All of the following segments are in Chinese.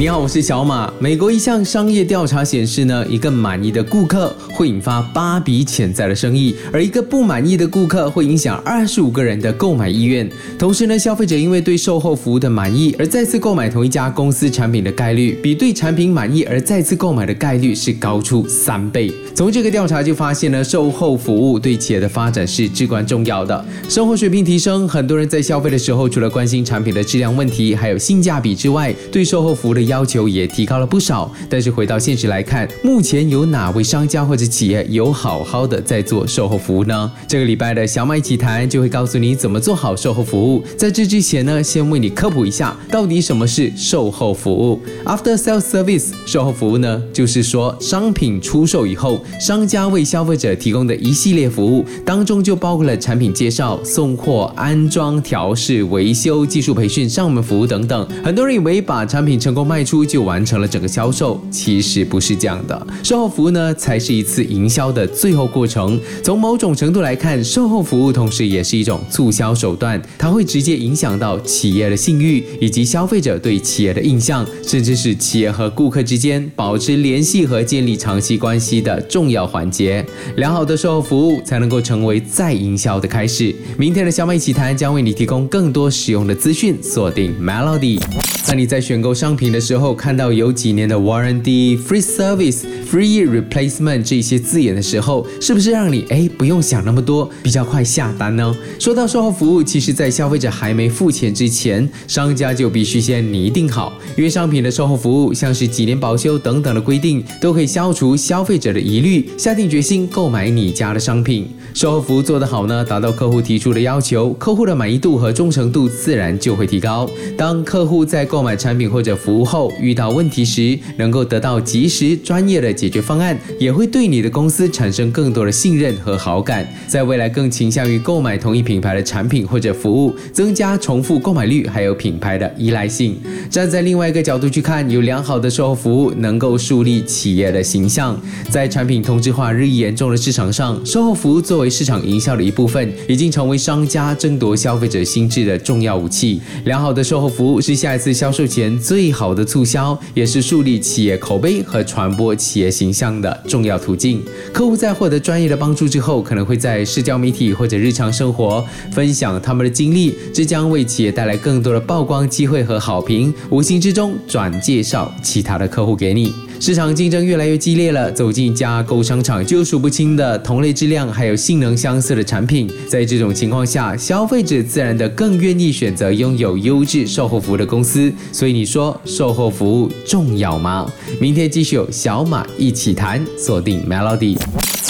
你好，我是小马。美国一项商业调查显示呢，一个满意的顾客会引发八笔潜在的生意，而一个不满意的顾客会影响二十五个人的购买意愿。同时呢，消费者因为对售后服务的满意而再次购买同一家公司产品的概率，比对产品满意而再次购买的概率是高出三倍。从这个调查就发现呢，售后服务对企业的发展是至关重要的。生活水平提升，很多人在消费的时候，除了关心产品的质量问题，还有性价比之外，对售后服务的要求也提高了不少。但是回到现实来看，目前有哪位商家或者企业有好好的在做售后服务呢？这个礼拜的小马一起谈就会告诉你怎么做好售后服务。在这之前呢，先为你科普一下，到底什么是售后服务？After Sales Service，售后服务呢，就是说商品出售以后，商家为消费者提供的一系列服务，当中就包括了产品介绍、送货、安装、调试、维修、技术培训、上门服务等等。很多人以为把产品成功卖卖出就完成了整个销售，其实不是这样的。售后服务呢，才是一次营销的最后过程。从某种程度来看，售后服务同时也是一种促销手段，它会直接影响到企业的信誉以及消费者对企业的印象，甚至是企业和顾客之间保持联系和建立长期关系的重要环节。良好的售后服务才能够成为再营销的开始。明天的小美奇谈将为你提供更多实用的资讯，锁定 Melody。当你在选购商品的时候，看到有几年的 warranty、free service、free replacement 这些字眼的时候，是不是让你哎不用想那么多，比较快下单呢？说到售后服务，其实在消费者还没付钱之前，商家就必须先拟定好，因为商品的售后服务，像是几年保修等等的规定，都可以消除消费者的疑虑，下定决心购买你家的商品。售后服务做得好呢，达到客户提出的要求，客户的满意度和忠诚度自然就会提高。当客户在购买产品或者服务后遇到问题时，能够得到及时专业的解决方案，也会对你的公司产生更多的信任和好感，在未来更倾向于购买同一品牌的产品或者服务，增加重复购买率，还有品牌的依赖性。站在另外一个角度去看，有良好的售后服务能够树立企业的形象。在产品同质化日益严重的市场上，售后服务作为市场营销的一部分，已经成为商家争夺消费者心智的重要武器。良好的售后服务是下一次销售前最好的促销，也是树立企业口碑和传播企业形象的重要途径。客户在获得专业的帮助之后，可能会在社交媒体或者日常生活分享他们的经历，这将为企业带来更多的曝光机会和好评，无形之中转介绍其他的客户给你。市场竞争越来越激烈了，走进一家购商场就数不清的同类质量还有性能相似的产品。在这种情况下，消费者自然的更愿意选择拥有优质售后服务的公司。所以你说售后服务重要吗？明天继续有小马一起谈，锁定 Melody。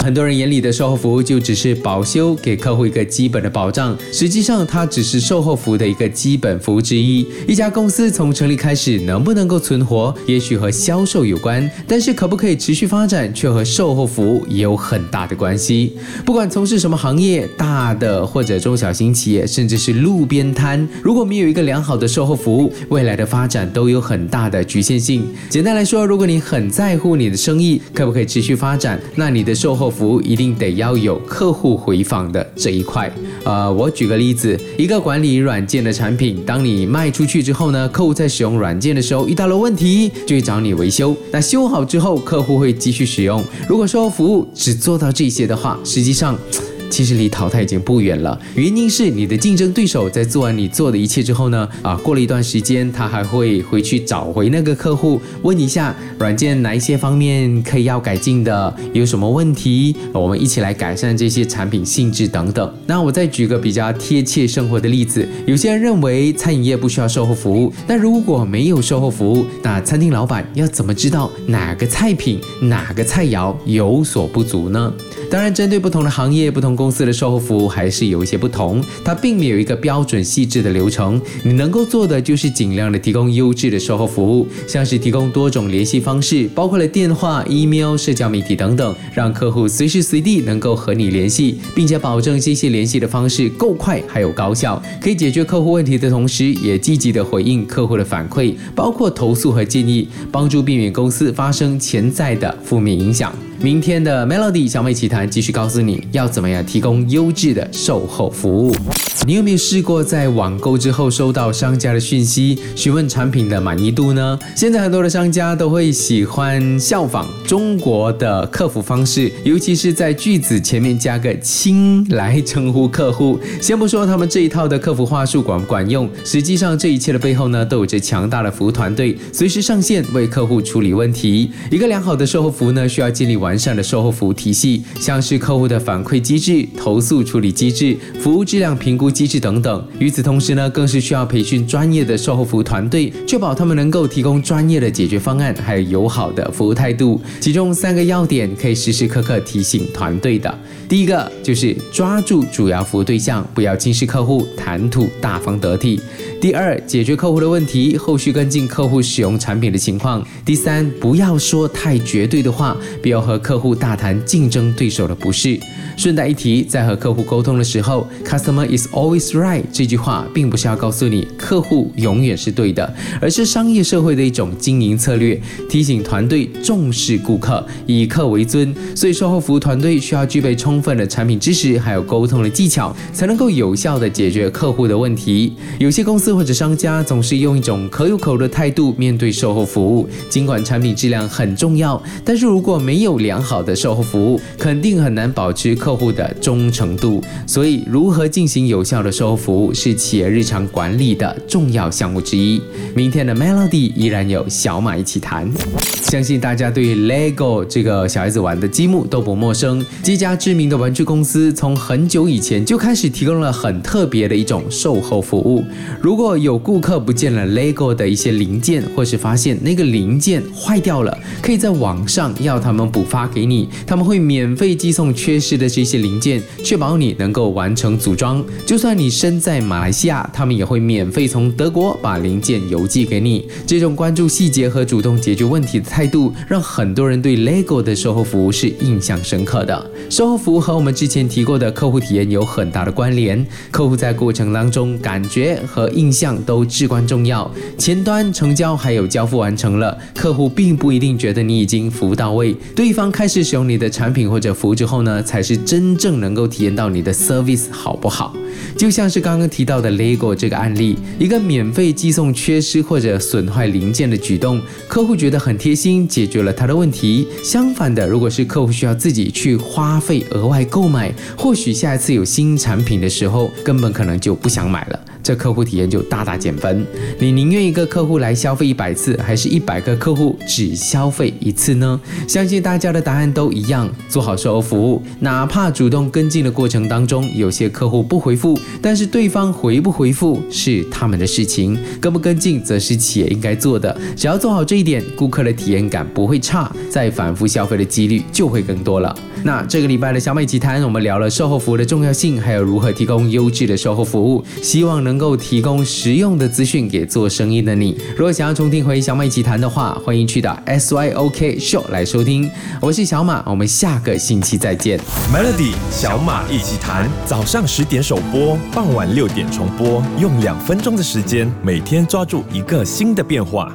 很多人眼里的售后服务就只是保修，给客户一个基本的保障。实际上，它只是售后服务的一个基本服务之一。一家公司从成立开始能不能够存活，也许和销售有关，但是可不可以持续发展，却和售后服务也有很大的关系。不管从事什么行业，大的或者中小型企业，甚至是路边摊，如果没有一个良好的售后服务，未来的发展都有很大的局限性。简单来说，如果你很在乎你的生意可不可以持续发展，那你的售后服务一定得要有客户回访的这一块。呃，我举个例子，一个管理软件的产品，当你卖出去之后呢，客户在使用软件的时候遇到了问题，就会找你维修。那修好之后，客户会继续使用。如果说服务只做到这些的话，实际上。其实离淘汰已经不远了，原因是你的竞争对手在做完你做的一切之后呢，啊，过了一段时间，他还会回去找回那个客户，问一下软件哪一些方面可以要改进的，有什么问题，我们一起来改善这些产品性质等等。那我再举个比较贴切生活的例子，有些人认为餐饮业不需要售后服务，但如果没有售后服务，那餐厅老板要怎么知道哪个菜品、哪个菜肴有所不足呢？当然，针对不同的行业、不同公司的售后服务还是有一些不同，它并没有一个标准细致的流程。你能够做的就是尽量的提供优质的售后服务，像是提供多种联系方式，包括了电话、email、社交媒体等等，让客户随时随地能够和你联系，并且保证这些联系的方式够快还有高效，可以解决客户问题的同时，也积极的回应客户的反馈，包括投诉和建议，帮助避免公司发生潜在的负面影响。明天的 Melody 小美奇谈继续告诉你要怎么样提供优质的售后服务。你有没有试过在网购之后收到商家的讯息，询问产品的满意度呢？现在很多的商家都会喜欢效仿中国的客服方式，尤其是在句子前面加个“亲”来称呼客户。先不说他们这一套的客服话术管不管用，实际上这一切的背后呢，都有着强大的服务团队，随时上线为客户处理问题。一个良好的售后服务呢，需要建立完善的售后服务体系，像是客户的反馈机制、投诉处理机制、服务质量评估机制等等。与此同时呢，更是需要培训专业的售后服务团队，确保他们能够提供专业的解决方案，还有友好的服务态度。其中三个要点可以时时刻刻提醒团队的。第一个就是抓住主要服务对象，不要轻视客户，谈吐大方得体。第二，解决客户的问题，后续跟进客户使用产品的情况。第三，不要说太绝对的话，不要和客户大谈竞争对手的不是。顺带一提，在和客户沟通的时候，“Customer is always right” 这句话，并不是要告诉你客户永远是对的，而是商业社会的一种经营策略，提醒团队重视顾客，以客为尊。所以，售后服务团队需要具备充分的产品知识，还有沟通的技巧，才能够有效的解决客户的问题。有些公司或者商家总是用一种可有可无的态度面对售后服务，尽管产品质量很重要，但是如果没有良好的售后服务，肯定很难保持客户的忠诚度。所以，如何进行有效的售后服务，是企业日常管理的重要项目之一。明天的 Melody 依然有小马一起谈，相信大家对 Lego 这个小孩子玩的积木都不陌生。这家知名的玩具公司从很久以前就开始提供了很特别的一种售后服务。如如果有顾客不见了 Lego 的一些零件，或是发现那个零件坏掉了，可以在网上要他们补发给你，他们会免费寄送缺失的这些零件，确保你能够完成组装。就算你身在马来西亚，他们也会免费从德国把零件邮寄给你。这种关注细节和主动解决问题的态度，让很多人对 Lego 的售后服务是印象深刻的。售后服务和我们之前提过的客户体验有很大的关联，客户在过程当中感觉和印印象都至关重要。前端成交还有交付完成了，客户并不一定觉得你已经服务到位，对方开始使用你的产品或者服务之后呢，才是真正能够体验到你的 service 好不好。就像是刚刚提到的 Lego 这个案例，一个免费寄送缺失或者损坏零件的举动，客户觉得很贴心，解决了他的问题。相反的，如果是客户需要自己去花费额外购买，或许下一次有新产品的时候，根本可能就不想买了。这客户体验就大大减分。你宁愿一个客户来消费一百次，还是一百个客户只消费一次呢？相信大家的答案都一样。做好售后服务，哪怕主动跟进的过程当中，有些客户不回复，但是对方回不回复是他们的事情，跟不跟进则是企业应该做的。只要做好这一点，顾客的体验感不会差，再反复消费的几率就会更多了。那这个礼拜的小美集谈，我们聊了售后服务的重要性，还有如何提供优质的售后服务，希望能够提供实用的资讯给做生意的你。如果想要重听回小马一起谈的话，欢迎去到 SYOK Show 来收听。我是小马，我们下个星期再见。Melody 小马一起谈，早上十点首播，傍晚六点重播，用两分钟的时间，每天抓住一个新的变化。